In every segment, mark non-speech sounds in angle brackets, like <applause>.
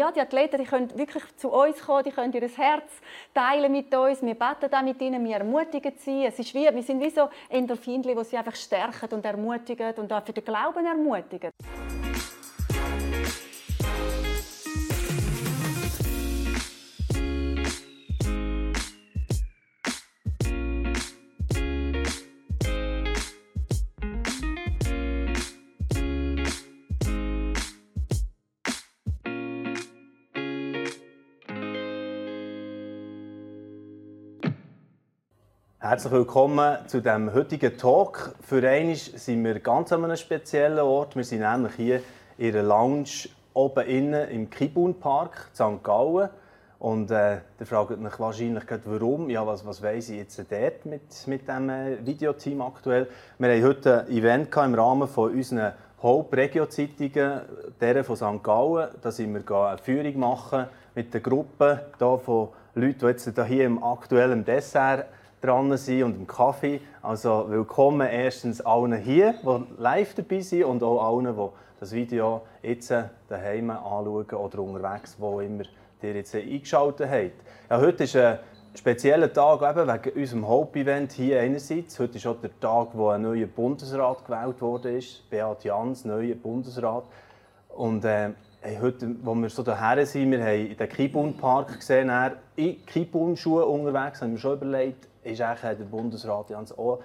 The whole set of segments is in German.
ja, die Athleten die können wirklich zu uns kommen, die können ihr Herz teilen mit uns, wir beten auch mit ihnen, wir ermutigen sie. Es ist wie, wir sind wie so Endorphinchen, die sie einfach stärken und ermutigen und auch für den Glauben ermutigen. Herzlich willkommen zu dem heutigen Talk. Für einmal sind wir ganz an einem speziellen Ort. Wir sind nämlich hier in einer Lounge oben innen im Kibun Park, St. Gallen. Und äh, ihr fragt mich wahrscheinlich gerade, warum. Ja, was, was weiss ich jetzt dort mit, mit diesem äh, Videoteam aktuell? Wir haben heute ein Event im Rahmen von unseren Hauptregio-Zeitungen, der von St. Gallen. Da sind wir eine Führung machen mit der Gruppe von Leuten, die jetzt hier im aktuellen Dessert dran sind und im Kaffee. Also willkommen erstens allen hier, die live dabei sind und auch allen, die das Video jetzt daheim anschauen oder unterwegs, wo immer ihr jetzt eingeschaltet habt. Ja, heute ist ein spezieller Tag eben wegen unserem Hauptevent hier einerseits. Heute ist auch der Tag, wo ein neuer Bundesrat gewählt wurde. Beat Jans, neuer Bundesrat. Und äh, heute, wo wir so daher sind, wir haben den Kibun Park gesehen, in Kibun Schuhe unterwegs, haben wir schon überlegt, ist eigentlich der Bundesrat Jans auch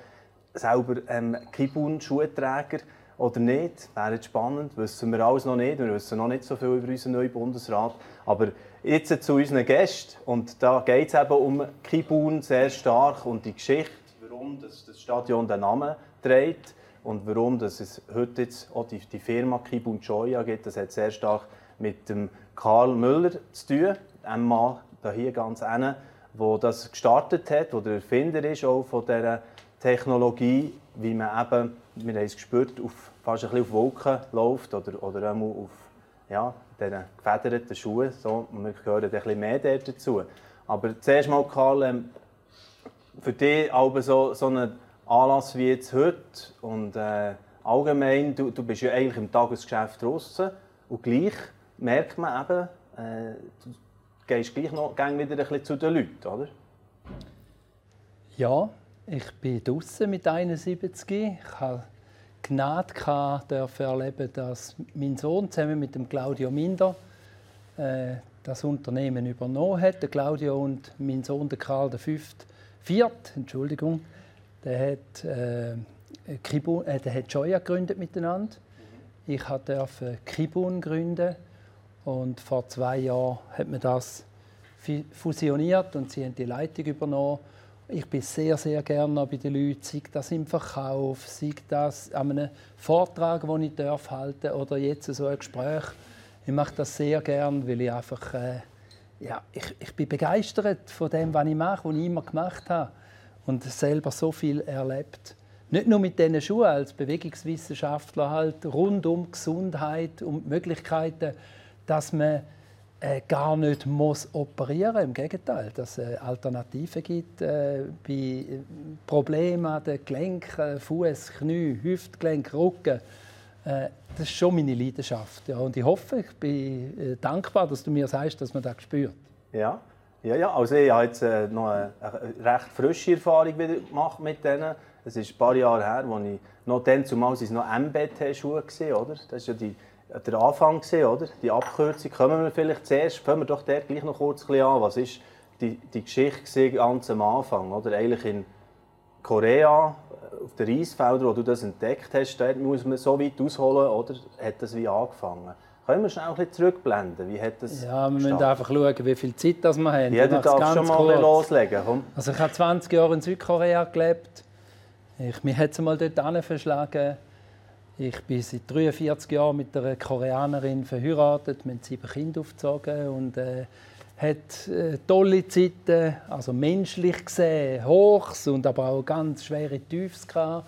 selber ähm, Kibun-Schuhträger oder nicht? Wäre jetzt spannend, wissen wir alles noch nicht. Wir wissen noch nicht so viel über unseren neuen Bundesrat. Aber jetzt zu unseren Gästen. Und da geht es eben um Kibun sehr stark und die Geschichte, warum das, das Stadion den Namen trägt und warum das es heute jetzt auch die, die Firma Kibun Joya gibt. Das hat sehr stark mit dem Karl Müller zu tun. Ein Mann hier ganz eng wo das gestartet hat, wo der Erfinder ist auch von dieser Technologie, wie man eben, wir haben es gespürt, auf, fast ein auf Wolken läuft oder, oder auf ja, diesen gefederten Schuhen. So, wir gehören ein mehr dazu. Aber zuerst mal, Karl, ähm, für dich aber so, so ein Anlass wie jetzt heute und äh, allgemein, du, du bist ja eigentlich im Tagesgeschäft draußen und gleich merkt man eben, äh, gehst gleich noch wieder ein bisschen zu den Leuten, oder? Ja, ich bin draußen mit 71. Ich habe Gnade gehabt, erleben, dass mein Sohn zusammen mit dem Claudio Minder äh, das Unternehmen übernommen hat. Der Claudio und mein Sohn, der Karl V. Viert, Entschuldigung, der hat, äh, Kibun, äh, der hat Joya gegründet miteinander. Ich durfte Kibun gründen und vor zwei Jahren hat man das fusioniert und sie haben die Leitung übernommen. Ich bin sehr, sehr gerne bei den Leuten, sei das im Verkauf, sei das an einem Vortrag, den ich darf halten oder jetzt so ein Gespräch. Ich mache das sehr gerne, weil ich einfach äh, ja, ich, ich bin begeistert von dem, was ich mache, was ich immer gemacht habe und selber so viel erlebt. Nicht nur mit diesen Schuhen als Bewegungswissenschaftler halt rund um Gesundheit und Möglichkeiten dass man äh, gar nicht muss operieren Im Gegenteil, dass es Alternativen gibt äh, bei Problemen an den Gelenken, Fuß, Knie, Hüftgelenk, Rücken. Äh, das ist schon meine Leidenschaft. Ja, und ich hoffe, ich bin äh, dankbar, dass du mir sagst, dass man das spürt. Ja, ja, ja. Also ich habe jetzt äh, noch eine, recht frische Erfahrung gemacht mit denen. Es ist ein paar Jahre her, als ich noch dann zumal es noch MBT-Schuhe oder? Das ist ja die der Anfang gesehen, oder? Die Abkürzung. Kommen wir vielleicht zuerst, fangen wir doch dort gleich noch kurz an. Was ist die, die Geschichte ganz am Anfang, oder? Eigentlich in Korea, auf den Reisfeldern, wo du das entdeckt hast, dort muss man so weit ausholen, oder? Hat das wie angefangen? Können wir schnell ein bisschen zurückblenden? Wie hat das ja, wir müssen einfach schauen, wie viel Zeit das wir haben. Jeder darf schon mal kurz. loslegen. Komm. Also ich habe 20 Jahre in Südkorea gelebt. Ich, mich hat es mal dort verschlagen. Ich bin seit 43 Jahren mit einer Koreanerin verheiratet, wir haben sieben Kinder aufgezogen und äh, hat äh, tolle Zeiten, also menschlich gesehen, Hochs und aber auch ganz schwere Tiefs gehabt.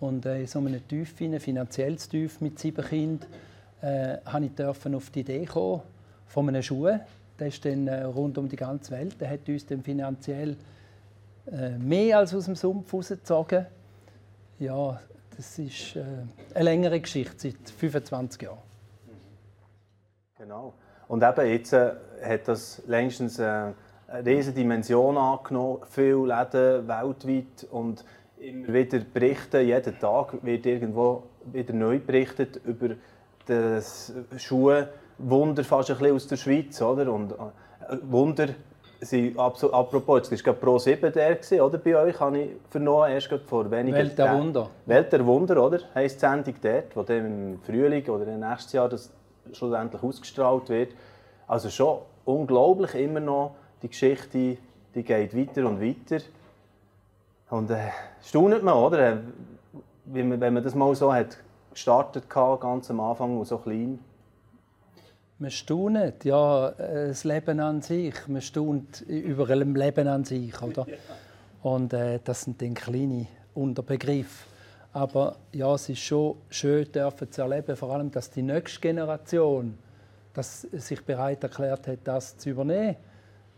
Und äh, in so einem Tief, finanzielles Tief mit sieben Kindern, äh, ich auf die Idee kommen von einem Schuh. Der ist dann äh, rund um die ganze Welt. Der hat uns dann finanziell äh, mehr als aus dem Sumpf rausgezogen. Ja, das ist äh, eine längere Geschichte, seit 25 Jahren. Genau. Und eben jetzt äh, hat das längstens äh, eine riesige Dimension angenommen, viele Läden weltweit und immer wieder berichten, jeden Tag wird irgendwo wieder neu berichtet über das Schuhwunder fast ein bisschen aus der Schweiz, oder? Und äh, Wunder sind, apropos, jetzt war Pro 7 der, oder, bei euch, habe ich vernommen, erst vor wenigen Welt der Wunder. Welt der Wunder, oder, heisst die Sendung dort, wo dann im Frühling oder im nächsten Jahr das schlussendlich ausgestrahlt wird. Also schon unglaublich immer noch, die Geschichte, die geht weiter und weiter. Und äh, staunet man, oder? Äh, wenn man, wenn man das mal so hat gestartet hat, ganz am Anfang und so klein. Man staunt, ja, das Leben an sich. Man staunt über ein Leben an sich, oder? <laughs> Und äh, das sind dann kleine Unterbegriffe. Aber ja, es ist schon schön, dürfen zu erleben, vor allem, dass die nächste Generation dass sich bereit erklärt hat, das zu übernehmen.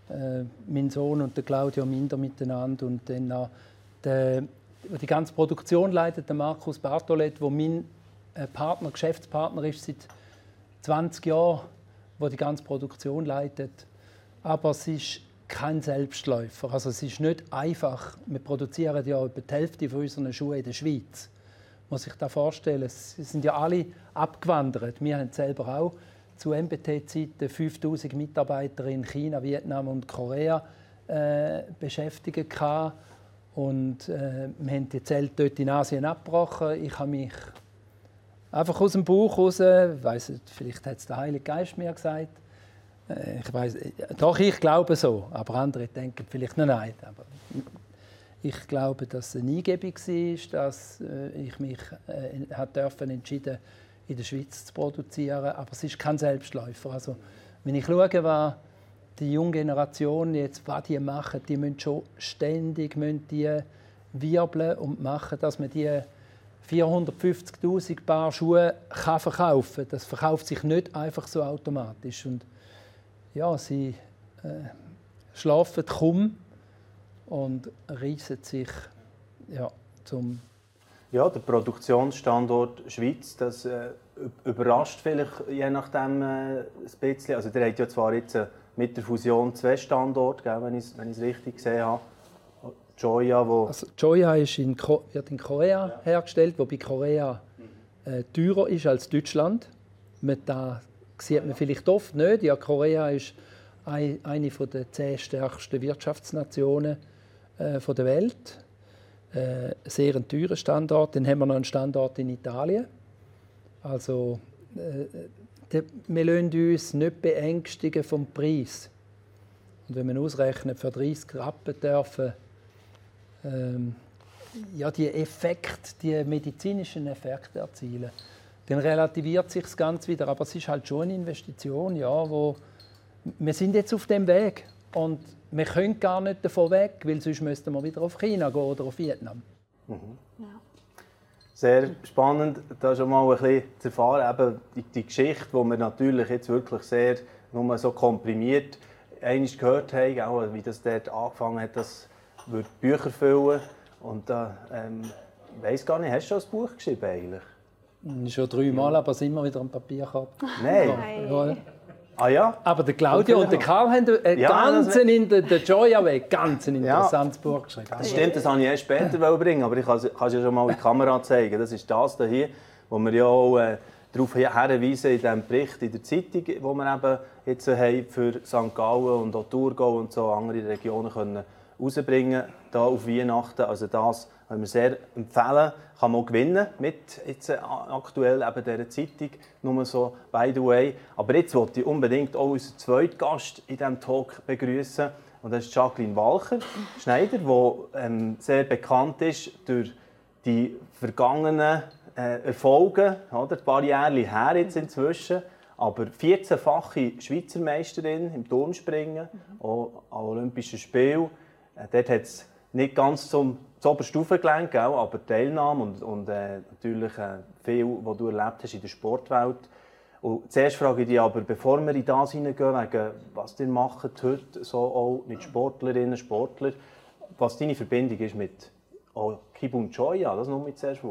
Äh, mein Sohn und der Claudio Minder miteinander und dann auch der, die ganze Produktion leitet der Markus Bartolet, wo mein äh, Partner, Geschäftspartner ist seit 20 Jahren, wo die ganze Produktion leitet. Aber es ist kein Selbstläufer. Also es ist nicht einfach. Wir produzieren ja etwa die Hälfte von unseren Schuhen in der Schweiz. Muss sich das vorstellen. Sie sind ja alle abgewandert. Wir haben selber auch zu MBT-Zeiten 5000 Mitarbeiter in China, Vietnam und Korea äh, beschäftigt. Und äh, wir haben die Zelte dort in Asien abgebrochen. Ich habe mich einfach aus dem Bauch raus, weiss vielleicht hat es der Heilige Geist mir gesagt, äh, ich weiss, doch, ich glaube so, aber andere denken vielleicht noch nein. Aber ich glaube, dass es eine Eingebung war, dass äh, ich mich äh, hat dürfen entschieden in der Schweiz zu produzieren. Aber es ist kein Selbstläufer. Also, wenn ich schaue, was die junge Generation jetzt was die machen, die müssen schon ständig müssen die wirbeln und machen, dass man die 450.000 Paar Schuhe kann verkaufen. Das verkauft sich nicht einfach so automatisch. Und ja, sie äh, schlafen kaum und reissen sich ja, zum ja, der Produktionsstandort Schweiz, das äh, überrascht vielleicht je nachdem äh, ein bisschen. Also der hat ja zwar jetzt äh, mit der Fusion zwei Standorte, wenn ich es richtig gesehen habe. Joya, wo... Also Joya ist in wird in Korea ja. hergestellt, wobei Korea äh, teurer ist als Deutschland. Man, da sieht man vielleicht oft nicht. Ja, Korea ist ein, eine der zehn stärksten Wirtschaftsnationen äh, der Welt. Äh, sehr ein teurer Standort. Dann haben wir noch einen Standort in Italien. Also äh, wir lassen uns nicht beängstigen vom Preis. Und wenn man ausrechnet, für 30 Rappen dürfen ähm, ja, die Effekte, die medizinischen Effekte erzielen, dann relativiert sich das ganz wieder. Aber es ist halt schon eine Investition, ja, wo wir sind jetzt auf dem Weg und wir können gar nicht davon weg, weil sonst müssten wir wieder auf China gehen oder auf Vietnam. Mhm. Ja sehr spannend, da schon mal ein bisschen zu erfahren, eben die, die Geschichte, die wir natürlich jetzt wirklich sehr nur so komprimiert einmal gehört haben, auch wie das dort angefangen hat, das wird Bücher füllen und da ähm, ich weiß gar nicht, hast du schon ein Buch geschrieben eigentlich? Schon dreimal, aber es immer wieder am Papier gehabt. Nein. Ja. Ah ja? Aber der Claudio und der Karl haben einen ja, ganz in der, der Joya Weg ganz ein interessantes ja. Buch geschrieben. Das stimmt, das wollte ich erst später <laughs> bringen, aber ich kann es ja schon mal in die Kamera zeigen. Das ist das hier, wo wir ja auch äh, darauf hinweisen in diesem Bericht in der Zeitung, wo wir eben jetzt haben für St. Gallen und auch Thurgau und so andere Regionen können rausbringen da auf Weihnachten. Also das können wir sehr empfehlen. Kann man auch gewinnen mit jetzt äh, aktuell eben dieser Zeitung. Nur so, by the way. Aber jetzt wollte ich unbedingt auch unseren zweiten Gast in diesem Talk begrüßen. Und das ist Jacqueline Walcher, Schneider, die ähm, sehr bekannt ist durch die vergangenen äh, Erfolge. Oder? Ein paar Jahre her jetzt inzwischen. Aber 14-fache Schweizer Meisterin im Turmspringen, mhm. auch an Olympischen Spielen. Äh, dort hat es nicht ganz zum das oberste Aufgelenk, aber Teilnahme und, und äh, natürlich äh, viel, was du erlebt hast in der Sportwelt. Und zuerst frage ich dich aber, bevor wir in das hineingehen, wegen was ihr macht heute, so auch mit Sportlerinnen und Sportlern, was deine Verbindung ist mit oh, Kibun Joya, das noch mit zuerst.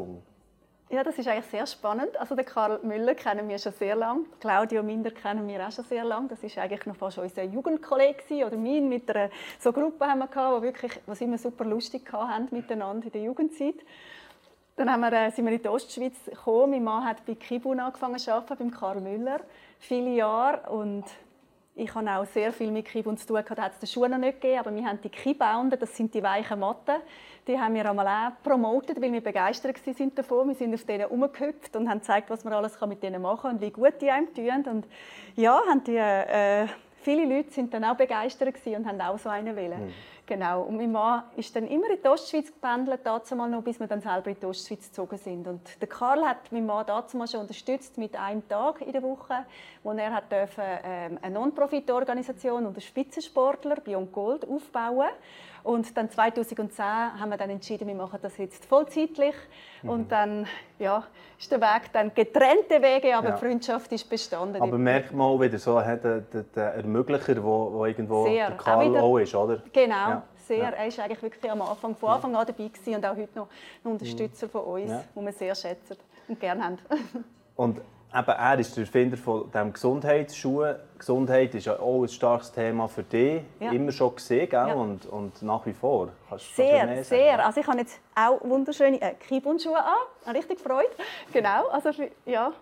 Ja, das ist eigentlich sehr spannend. Also den Karl Müller kennen wir schon sehr lange. Claudio Minder kennen wir auch schon sehr lange. Das ist eigentlich noch fast unser Jugendkollege oder mein mit einer so Gruppe haben wir gehabt, wo wirklich, was immer super lustig haben miteinander in der Jugendzeit. Dann haben wir, äh, sind wir in die Ostschweiz gekommen. Mein Mann hat bei Kibun angefangen zu arbeiten, beim Karl Müller, viele Jahre und ich habe auch sehr viel mit Kibun zu tun gehabt. Hat es den Schuhe noch nicht gegeben, aber wir haben die Kibounden, das sind die weichen Matten. Die haben wir einmal auch promotet, weil wir begeistert waren davon. Wir sind auf denen herumgehüpft und haben gezeigt, was man alles mit denen machen kann und wie gut die einem tun. Und ja, haben die, äh, viele Leute sind dann auch begeistert und haben auch so einen wählen. Mhm. Genau. Und mein Mann ist dann immer in die Ostschweiz gependelt, mal noch, bis wir dann selber in die Ostschweiz gezogen sind. Und der Karl hat meinen Mann dazu mal schon unterstützt mit einem Tag in der Woche, wo er hat dürfen, ähm, eine Non-Profit-Organisation und Spitzensportler Beyond Gold aufbauen und dann 2010 haben wir dann entschieden, wir machen das jetzt vollzeitlich. Mhm. Und dann ja, ist der Weg dann getrennte Wege, aber ja. die Freundschaft ist bestanden. Aber merkt man auch wieder so, der, der, der Ermöglicher, wo, wo irgendwo Sehr. der Karl auch, wieder, auch, ist, oder? Genau. Ja. Sehr. Ja. Er war eigentlich wirklich am Anfang, von Anfang an dabei gewesen und auch heute noch ein Unterstützer von uns, ja. den wir sehr schätzen und gerne haben. <laughs> und eben, er ist der Erfinder von dem Gesundheitsschuh. Gesundheit ist ja auch ein starkes Thema für dich. Ja. Immer schon gesehen? Ja. Und, und nach wie vor. Kannst sehr, sehr. Also ich habe jetzt auch wunderschöne äh, Kibun-Schuhe an. Richtig gefreut. <laughs> Genau. Also, ja.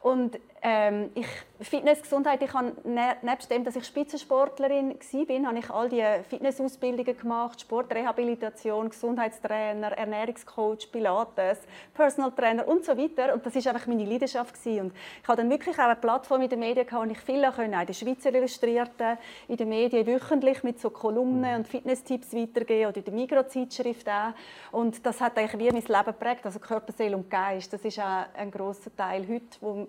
Und ähm, ich, Fitness, Gesundheit, ich habe ne, nebst dem, dass ich Spitzensportlerin war, habe ich all die Fitnessausbildungen gemacht, Sportrehabilitation, Gesundheitstrainer, Ernährungscoach, Pilates, Personal Trainer und so weiter. Und das ist einfach meine Leidenschaft gewesen. Und ich hatte dann wirklich auch eine Plattform in den Medien, gehabt, wo ich viel können, auch in der Schweizer Illustrierten, in den Medien wöchentlich mit so Kolumnen und Fitnesstipps weitergeben oder in der Mikrozeitschrift auch. Und das hat eigentlich wie mein Leben geprägt, also Körper, Seele und Geist. Das ist auch ein grosser Teil heute, wo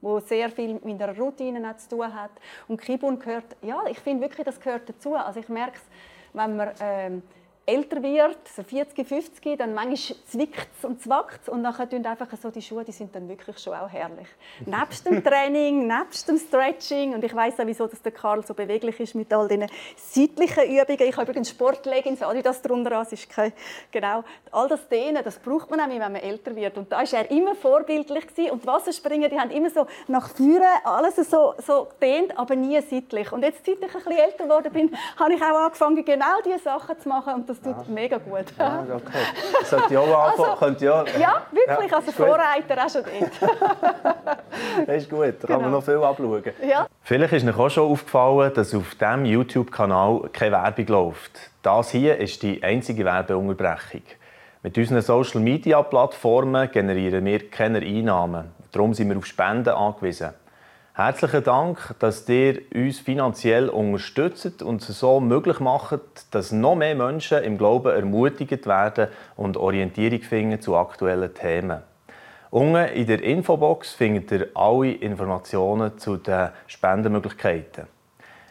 wo sehr viel mit meiner Routine zu tun hat. Und Kibun gehört, ja, ich finde wirklich, das gehört dazu. Also ich merke es, wenn man ähm, älter wird, so 40, 50, dann manchmal zwickt es und zwackt und dann sind einfach so die Schuhe, die sind dann wirklich schon auch herrlich. nebst dem Training, <laughs> nebst dem Stretching und ich weiß auch, wieso dass der Karl so beweglich ist mit all diesen seitlichen Übungen. Ich habe übrigens Sportleggings, das drunter an, ist kein, genau. All das Dehnen, das braucht man auch, wenn man älter wird und da war er immer vorbildlich gewesen. und die Wasserspringer, die haben immer so nach vorne alles so, so gedehnt, aber nie seitlich. Und jetzt, seit ich ein bisschen älter geworden bin, habe ich auch angefangen, genau diese Sachen zu machen und das das tut ja. mega gut. Ja, okay. <laughs> Sollte ich auch anfangen? Also, könnte ja, ja, wirklich. Ja, also Vorreiter auch schon dort. das <laughs> ist gut. Da kann man genau. noch viel abschauen. Ja. Vielleicht ist euch auch schon aufgefallen, dass auf diesem YouTube-Kanal keine Werbung läuft. Das hier ist die einzige Werbeunterbrechung. Mit unseren Social-Media-Plattformen generieren wir keine Einnahmen. Darum sind wir auf Spenden angewiesen. Herzlichen Dank, dass ihr uns finanziell unterstützt und es so möglich macht, dass noch mehr Menschen im Glauben ermutigt werden und Orientierung finden zu aktuellen Themen. Unten in der Infobox findet ihr alle Informationen zu den Spendenmöglichkeiten.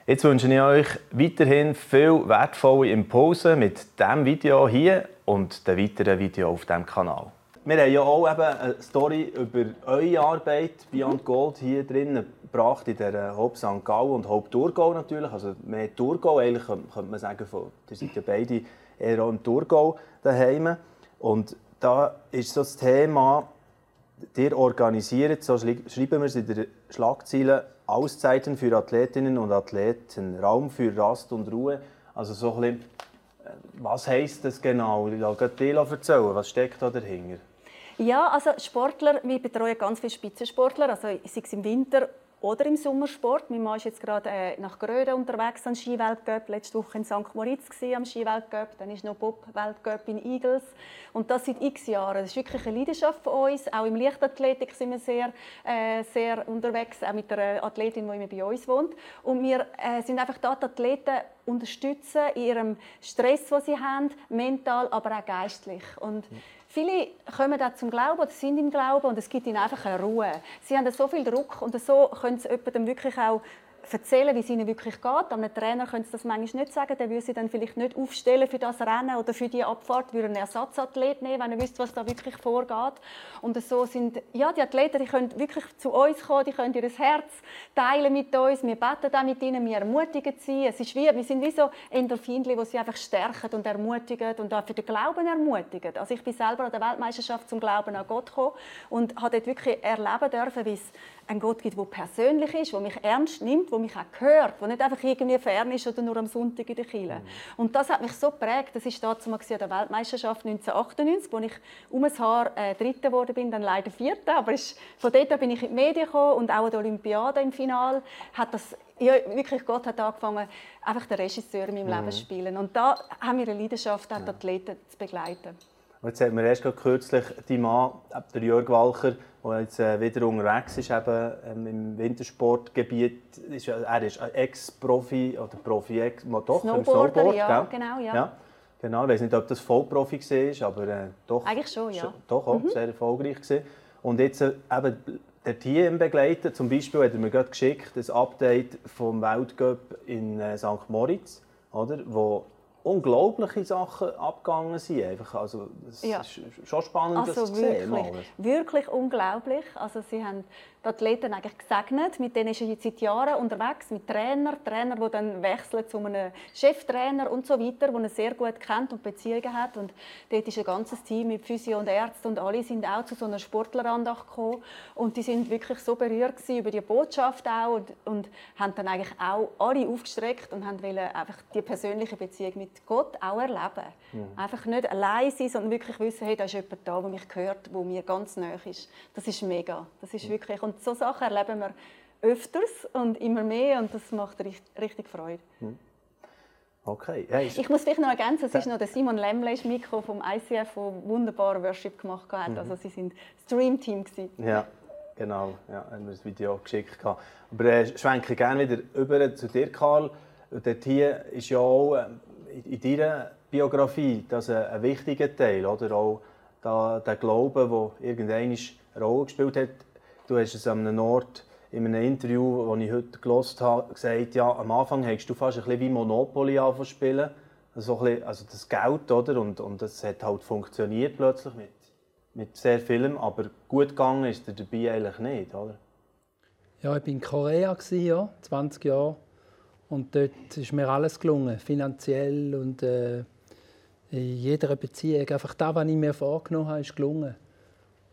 Jetzt wünsche ich euch weiterhin viel wertvolle Impulse mit diesem Video hier und den weiteren Videos auf diesem Kanal. Wir haben ja auch eben eine Story über eure Arbeit Beyond Gold hier drin gebracht, in der Haupt St. Gallen und Haupt Thurgau natürlich. Also mehr Thurgau, eigentlich könnte man sagen, ihr seid ja beide eher auch im Thurgau daheim. Und da ist so das Thema, ihr organisiert, so schreiben wir es in der Schlagzeile, Auszeiten für Athletinnen und Athleten, Raum für Rast und Ruhe. Also so ein bisschen, äh, was heisst das genau? Ich lasse erzählen, was steckt da dahinter? Ja, also Sportler, wir betreuen ganz viele Spitzensportler, also sei es im Winter oder im Sommersport. Mein Mann ist jetzt gerade äh, nach Gröden unterwegs am Skiweltcup. Letzte Woche in St. Moritz am Skiweltcup. Dann ist noch Bob-Weltcup in Eagles. Und das seit x Jahren. Das ist wirklich eine Leidenschaft von uns. Auch im Leichtathletik sind wir sehr, äh, sehr unterwegs, auch mit einer Athletin, die immer bei uns wohnt. Und wir äh, sind einfach die Athleten unterstützen in ihrem Stress, den sie haben, mental, aber auch geistlich. Und Viele kommen da zum Glauben oder sind im Glauben und es gibt ihnen einfach eine Ruhe. Sie haben so viel Druck und so können sie dann wirklich auch erzählen, wie es ihnen wirklich geht. Einem Trainer können sie das manchmal nicht sagen. Der würde sie dann vielleicht nicht aufstellen für das Rennen oder für die Abfahrt, würde einen Ersatzathlet nehmen, wenn er wüsste, was da wirklich vorgeht. Und so sind ja, die Athleten, die können wirklich zu uns kommen, die können ihr Herz teilen mit uns. Wir beten auch mit ihnen, wir ermutigen sie. Es ist wie, wir sind wie so Endorphinchen, die sie einfach stärken und ermutigen und auch für den Glauben ermutigen. Also ich bin selber an der Weltmeisterschaft zum Glauben an Gott gekommen und habe dort wirklich erleben dürfen, wie es einen Gott gibt, der persönlich ist, der mich ernst nimmt, der mich auch hört, der nicht einfach irgendwie fern ist oder nur am Sonntag in der Kirche. Mhm. Und das hat mich so geprägt. Das war damals an der Weltmeisterschaft 1998, wo ich um ein Haar äh, Dritte geworden bin, dann leider Vierte. Aber ist, von dort bin ich in die Medien gekommen und auch an der Olympiade im Finale hat das ja, wirklich Gott hat angefangen, einfach den Regisseur in meinem mhm. Leben zu spielen. Und da haben wir eine Leidenschaft, auch die Athleten zu begleiten. Und jetzt hat man erst kürzlich die Mann, der Jörg Walcher, der jetzt äh, wieder unterwegs ist eben, ähm, im Wintersportgebiet. Er ist Ex-Profi oder Profi, ex doch, im Snowboard, ja, genau, ja. ja. Genau, ich weiß nicht, ob das Vollprofi war, aber äh, doch, Eigentlich schon, ja. doch auch mhm. sehr erfolgreich gewesen. Und jetzt äh, eben der Team begleiten, zum Beispiel hat er mir gerade geschickt, ein Update vom Weltcup in äh, St. Moritz, oder, wo unglaubliche Sachen abgegangen sind. Einfach, also, es ja. ist schon spannend, also das zu sehen. Wirklich, wirklich unglaublich. Also, sie haben die Athleten eigentlich gesegnet. Mit denen ist er jetzt seit Jahren unterwegs, mit Trainer, Trainer, die dann wechseln zu einem Cheftrainer und so weiter, den er sehr gut kennt und Beziehungen hat. Und dort ist ein ganzes Team mit Physio und Ärzten und alle sind auch zu so einer Sportlerandacht gekommen. Und die sind wirklich so berührt über die Botschaft auch und, und haben dann eigentlich auch alle aufgestreckt und haben einfach die persönliche Beziehung mit Gott auch erleben. Mhm. Einfach nicht allein sein, sondern wirklich wissen, hey, da ist jemand da, der mich hört, der mir ganz nahe ist. Das ist mega. Das ist mhm. wirklich und so Sachen erleben wir öfters und immer mehr und das macht richtig Freude. Hm. Okay. Ja, ich muss vielleicht noch ergänzen, es ist noch der Simon Lemle Mikro vom ICF, der wunderbare Worship gemacht hat. Mhm. Also sie sind Stream Team Ja, genau. Ja, haben wir das Video geschickt. Aber äh, schwenke gerne wieder über zu dir, Karl. Dort hier ist ja auch äh, in deiner Biografie das ein, wichtiger Teil, oder auch da, der Glaube, der irgendwann eine Rolle gespielt hat Du hast es an einem Ort in einem Interview, das ich heute gelesen habe, gesagt, ja, am Anfang hast du fast ein bisschen wie Monopoly spielen. Also, bisschen, also das Geld, oder? Und, und das hat halt funktioniert plötzlich mit, mit sehr vielem, aber gut gegangen ist er dabei eigentlich nicht, oder? Ja, ich war in Korea, ja, 20 Jahre. Und dort ist mir alles gelungen, finanziell und äh, in jeder Beziehung. Einfach das, was ich mir vorgenommen habe, ist gelungen.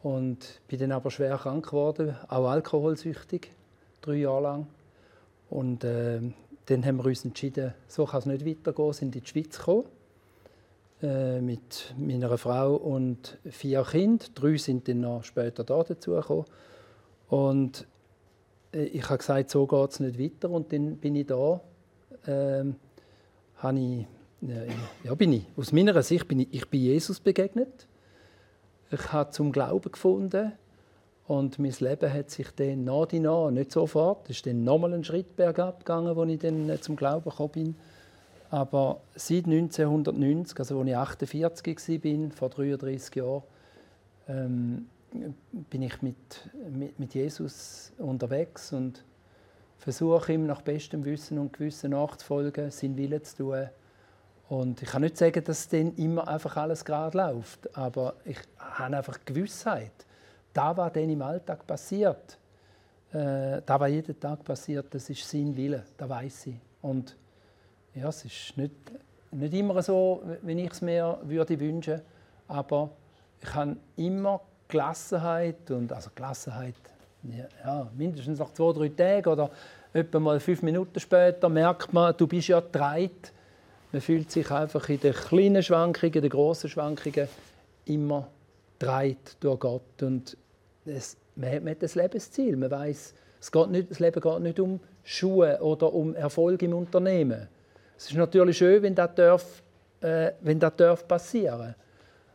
Und bin dann aber schwer krank geworden, auch alkoholsüchtig, drei Jahre lang. Und äh, dann haben wir uns entschieden, so kann es nicht weitergehen, sind in die Schweiz gekommen. Äh, mit meiner Frau und vier Kindern. Drei sind dann noch später da dazugekommen. Und äh, ich habe gesagt, so geht es nicht weiter. Und dann bin ich da, äh, habe ich, ja, bin ich, aus meiner Sicht bin ich, ich bin Jesus begegnet ich habe zum Glauben gefunden und mein Leben hat sich dann nach und nach, nicht sofort, es ist dann nochmal ein Schritt bergab gegangen, als ich dann äh, zum Glauben gekommen bin. Aber seit 1990, also als ich 48 war, vor 33 Jahren, ähm, bin ich mit, mit, mit, Jesus unterwegs und versuche ihm nach bestem Wissen und Gewissen nachzufolgen, seinen Willen zu tun und ich kann nicht sagen, dass dann immer einfach alles gerade läuft, aber ich habe einfach Gewissheit. Da, was dann im Alltag passiert, äh, da, was jeden Tag passiert, das ist sein Wille, das weiß ich. Und ja, es ist nicht, nicht immer so, wie ich es mir würde wünschen, aber ich habe immer Gelassenheit und also Gelassenheit, ja, mindestens nach zwei, drei Tagen oder etwa mal fünf Minuten später merkt man, du bist ja dreit man fühlt sich einfach in den kleinen Schwankungen, in den grossen Schwankungen immer dreit durch Gott. Und es, man, hat, man hat ein Lebensziel. Man weiß, es geht nicht, das Leben geht nicht um Schuhe oder um Erfolg im Unternehmen. Es ist natürlich schön, wenn das, darf, äh, wenn das darf passieren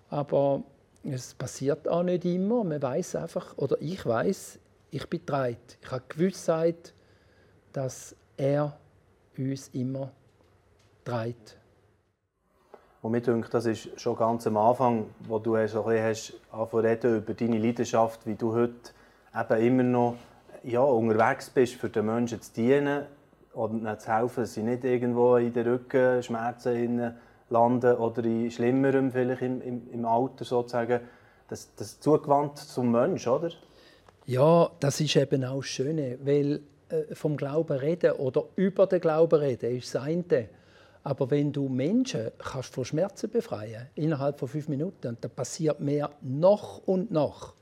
Aber es passiert auch nicht immer. Man weiß einfach, oder ich weiß, ich bin dreit. Ich habe Gewissheit, dass er uns immer trägt. Und mir denke, das ist schon ganz am Anfang, wo du so ein bisschen hast reden über deine Leidenschaft, wie du heute eben immer noch ja, unterwegs bist, für den Menschen zu dienen, oder ihnen zu helfen, dass sie nicht irgendwo in den Rückenschmerzen landen oder in Schlimmerem vielleicht im, im, im Alter sozusagen. Das, das zugewandt zum Mensch, oder? Ja, das ist eben auch das Schöne, weil äh, vom Glauben reden oder über den Glauben reden ist das eine. Aber wenn du Menschen kannst von Schmerzen befreien innerhalb von fünf Minuten, und da passiert mehr noch und noch,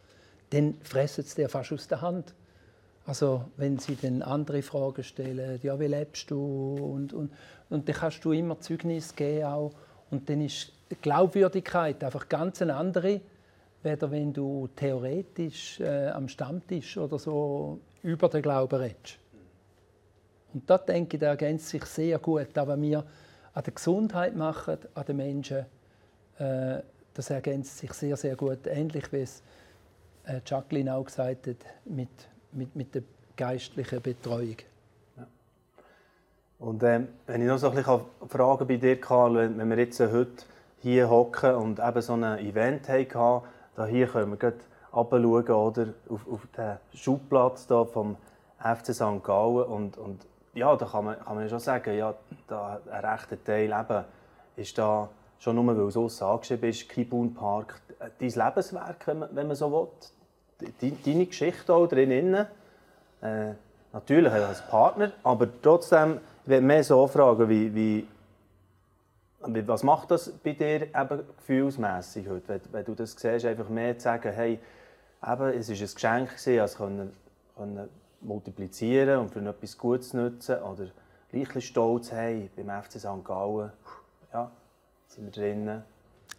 dann fressen sie dir fast aus der Hand. Also wenn sie dann andere Fragen stellen, ja, wie lebst du? Und, und, und dann kannst du immer Zeugnis geben auch. Und dann ist die Glaubwürdigkeit einfach ganz eine andere, weder wenn du theoretisch äh, am Stammtisch oder so über den Glauben redest. Und da denke ich, da ergänzt sich sehr gut, was wir an der Gesundheit machen, an den Menschen, äh, das ergänzt sich sehr, sehr gut. Ähnlich wie es äh, Jacqueline auch gesagt hat, mit, mit, mit der geistlichen Betreuung. Ja. Und ähm, wenn ich noch so ein bisschen Fragen bei dir Karl, wenn, wir jetzt heute hier hocken und eben so ein Event hatten, da hier können wir gerade runterschauen, oder, auf, auf den Schubplatz da vom FC St. Gallen und, und ja, da kann man, kann man schon sagen, ja, da ein rechter Teil eben ist da schon nur, weil es aussen angeschrieben ist, Kibun Park, dein Lebenswerk, wenn man, wenn man so will. Deine Geschichte auch drin. Äh, natürlich als Partner, aber trotzdem, ich will mehr so fragen, wie, wie, was macht das bei dir eben gefühlsmässig heute, wenn, wenn, du das siehst, einfach mehr zu sagen, hey, eben, es war ein Geschenk, als können, können multiplizieren und für etwas Gutes nutzen oder gleich stolz, hey, beim FC St. Gallen, ja, sind wir drinnen.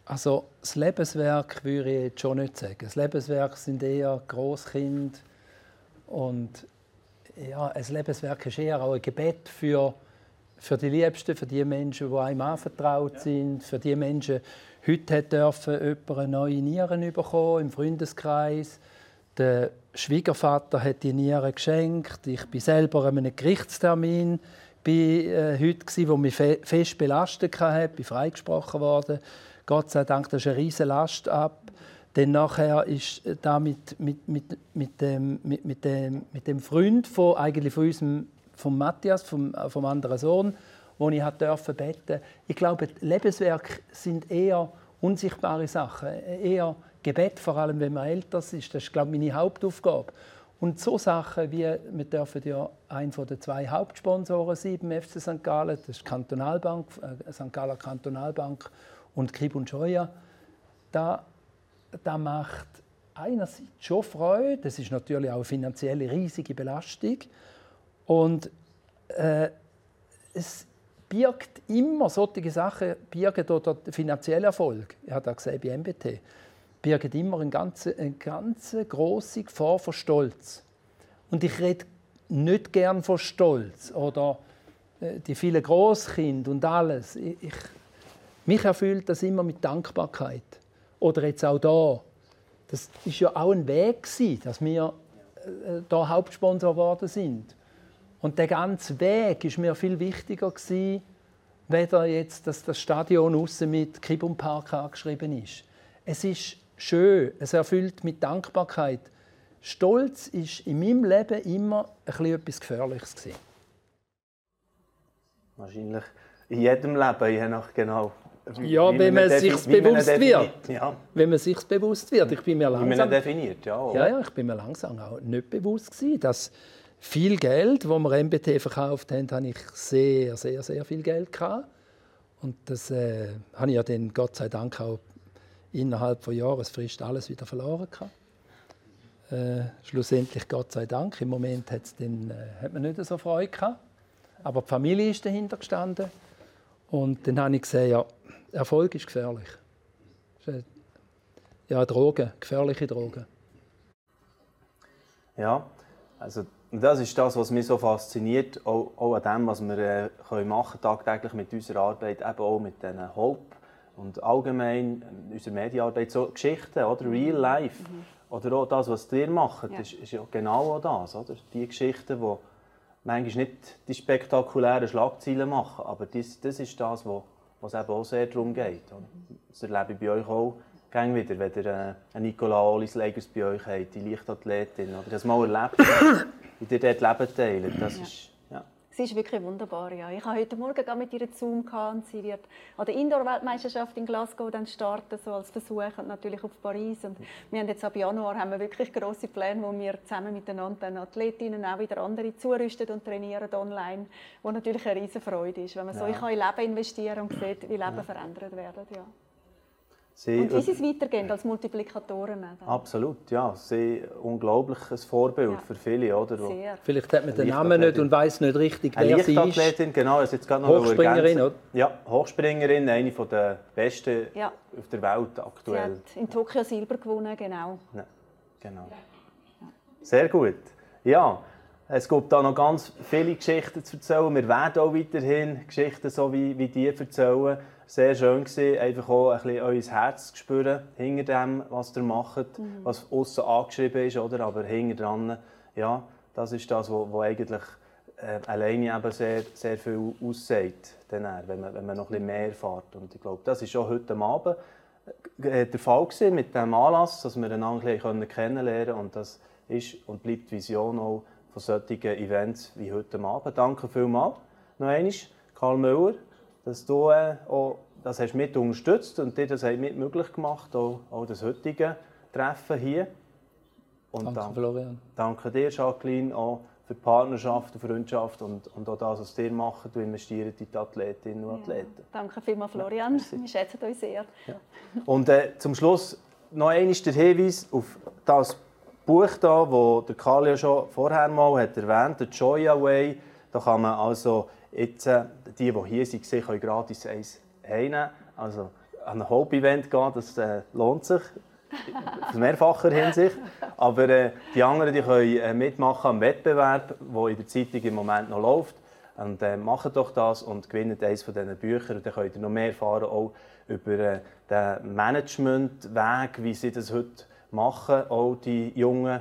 Also das Lebenswerk würde ich jetzt schon nicht sagen. Das Lebenswerk sind eher Großkind und ja, ein Lebenswerk ist eher auch ein Gebet für, für die Liebsten, für die Menschen, die einem anvertraut ja. sind, für die Menschen, heute dürfen jemand eine neue Nieren bekommen im Freundeskreis. Der Schwiegervater hat die Nieren geschenkt. Ich bin selber an einem Gerichtstermin bei, äh, heute, gewesen, wo mich fe fest belastet hatte, bin freigesprochen worden. Gott sei Dank, das ist eine riesige Last ab. Dann nachher ist da mit, mit, mit, mit, dem, mit, mit, dem, mit dem Freund von, eigentlich von unserem, von Matthias, vom, äh, vom anderen Sohn, wo ich durfte beten. Ich glaube, Lebenswerke sind eher unsichtbare Sachen, eher Gebet, vor allem wenn man älter ist, das ist, glaube ich, meine Hauptaufgabe. Und so Sachen wie, wir dürfen ja einen der zwei Hauptsponsoren sein beim FC St. Gallen, das ist die Kantonalbank, äh, St. Galler Kantonalbank und Kib und Scheuer. Da, da macht einerseits schon Freude, das ist natürlich auch eine finanzielle riesige Belastung und äh, es birgt immer solche Sachen, birgen dort finanziellen Erfolg. Ich habe das gesehen bei MBT birgt immer eine ganz, eine ganz grosse Gefahr von Stolz. Und ich rede nicht gern von Stolz oder äh, die vielen Großkinder und alles. Ich, ich, mich erfüllt das immer mit Dankbarkeit. Oder jetzt auch da. Das ist ja auch ein Weg gewesen, dass wir äh, da Hauptsponsor geworden sind. Und der ganze Weg ist mir viel wichtiger weder jetzt, dass das Stadion außen mit Kibum Park angeschrieben ist. Es ist schön, es erfüllt mit Dankbarkeit. Stolz ist in meinem Leben immer etwas Gefährliches gewesen. Wahrscheinlich in jedem Leben, je nach genau. Ja, wenn man, sich bewusst wird. Ja. Wenn man sich bewusst wird. Ich bin mir langsam. Wie man definiert, ja. Ja, ja, ich bin mir langsam auch nicht bewusst gewesen, dass viel Geld, das wir MBT verkauft haben, habe ich sehr, sehr, sehr viel Geld gehabt. Und das äh, habe ich ja dann Gott sei Dank auch innerhalb von Jahresfrist alles wieder verloren gehabt. Äh, schlussendlich Gott sei Dank. Im Moment hat's dann, äh, hat man nicht so Freude gehabt. Aber die Familie ist dahinter gestanden. Und dann habe ich gesehen, ja, Erfolg ist gefährlich. Ja, Drogen, gefährliche Drogen. Ja, also das ist das, was mich so fasziniert, auch, auch an dem, was wir äh, können machen tagtäglich mit unserer Arbeit, eben auch mit diesen Hope und allgemein in unserer Medienarbeit so Geschichten, oder? Mhm. Real Life. Mhm. Oder auch das, was ihr macht, ja. ist, ist ja genau auch das. Oder? Die Geschichten, die manchmal nicht die spektakulären Schlagzeilen machen, aber das, das ist das, wo, was eben auch sehr darum geht. Und das erlebe ich bei euch auch gerne wieder, wenn ihr äh, einen Nicola Olis Legers bei euch habt, die Leichtathletin, oder das mal erlebt, wie ihr dort Leben teilt. Das ja. ist Sie ist wirklich wunderbar, ja. Ich habe heute Morgen mit ihr Zoom und sie wird an der Indoor-Weltmeisterschaft in Glasgow dann starten, so als Versuch und natürlich auf Paris. Und wir haben jetzt ab Januar haben wir wirklich große Pläne, wo wir zusammen miteinander dann Athletinnen auch wieder andere zurüsten und trainieren online, wo natürlich eine riesige Freude ist, wenn man ja. so in Leben investieren und sieht, wie Leben ja. verändert werden. Ja. Sie, und wie sie es weitergehen als Multiplikatoren. Dann. Absolut, ja. Sie unglaubliches Vorbild ja. für viele, oder? Sehr. Vielleicht hat man den Namen nicht und weiß nicht richtig, wer sie ist. genau. Also jetzt gerade noch Hochspringerin, oder? Ja, Hochspringerin, eine der besten ja. auf der Welt aktuell. Sie hat in Tokio Silber gewonnen, genau. Ja, genau. Sehr gut. Ja, es gibt da noch ganz viele Geschichten zu erzählen. Wir werden auch weiterhin Geschichten so wie, wie die erzählen sehr schön gewesen, einfach auch ein bisschen euer Herz zu spüren, hinter dem, was ihr macht, mhm. was außen angeschrieben ist, oder? aber hinter dran, ja, das ist das, was eigentlich äh, alleine eben sehr, sehr viel aussagt, dann, wenn, man, wenn man noch ein bisschen mehr erfährt. Und ich glaube, das war auch heute Abend äh, der Fall gewesen mit diesem Anlass, dass wir einander ein kennenlernen können und das ist und bleibt die Vision auch von solchen Events wie heute Abend. Danke vielmals noch einmal, Karl Müller dass du äh, auch das hast mit unterstützt und dir das mit möglich gemacht, auch, auch das heutige Treffen hier. Und danke, danke, Florian. Danke dir, Jacqueline, auch für die Partnerschaft und Freundschaft und, und auch das, was ihr macht. Du investiert in die Athletinnen und Athleten. Ja, danke vielmals, Florian. Ja, Wir schätzen euch sehr. Ja. Und äh, zum Schluss noch einmal der Hinweis auf das Buch, das der Karl ja schon vorher mal hat erwähnt hat, «Joy Away». Da kann man also Jetzt, äh, die, die hier sind, können gratis eins heimnehmen. Also an ein Hobby-Event gehen, das äh, lohnt sich. Aus mehrfacher Hinsicht. Aber äh, die anderen die können äh, mitmachen am Wettbewerb, der in der Zeitung im Moment noch läuft. Und äh, machen doch das und gewinnen eines von diesen Büchern. Und dann könnt ihr noch mehr erfahren, auch über äh, den Managementweg, wie sie das heute machen. Auch die Jungen,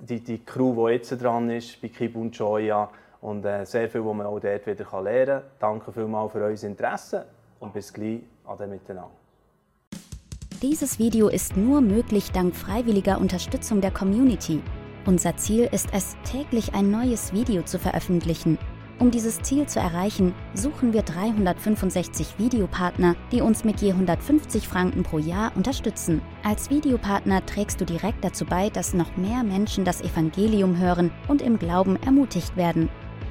die, die Crew, die jetzt dran ist, bei Kibun Joya und äh, sehr viel, was man auch dort wieder lernen kann. Danke vielmals für euer Interesse und bis gleich an dem Miteinander. Dieses Video ist nur möglich dank freiwilliger Unterstützung der Community. Unser Ziel ist es, täglich ein neues Video zu veröffentlichen. Um dieses Ziel zu erreichen, suchen wir 365 Videopartner, die uns mit je 150 Franken pro Jahr unterstützen. Als Videopartner trägst du direkt dazu bei, dass noch mehr Menschen das Evangelium hören und im Glauben ermutigt werden.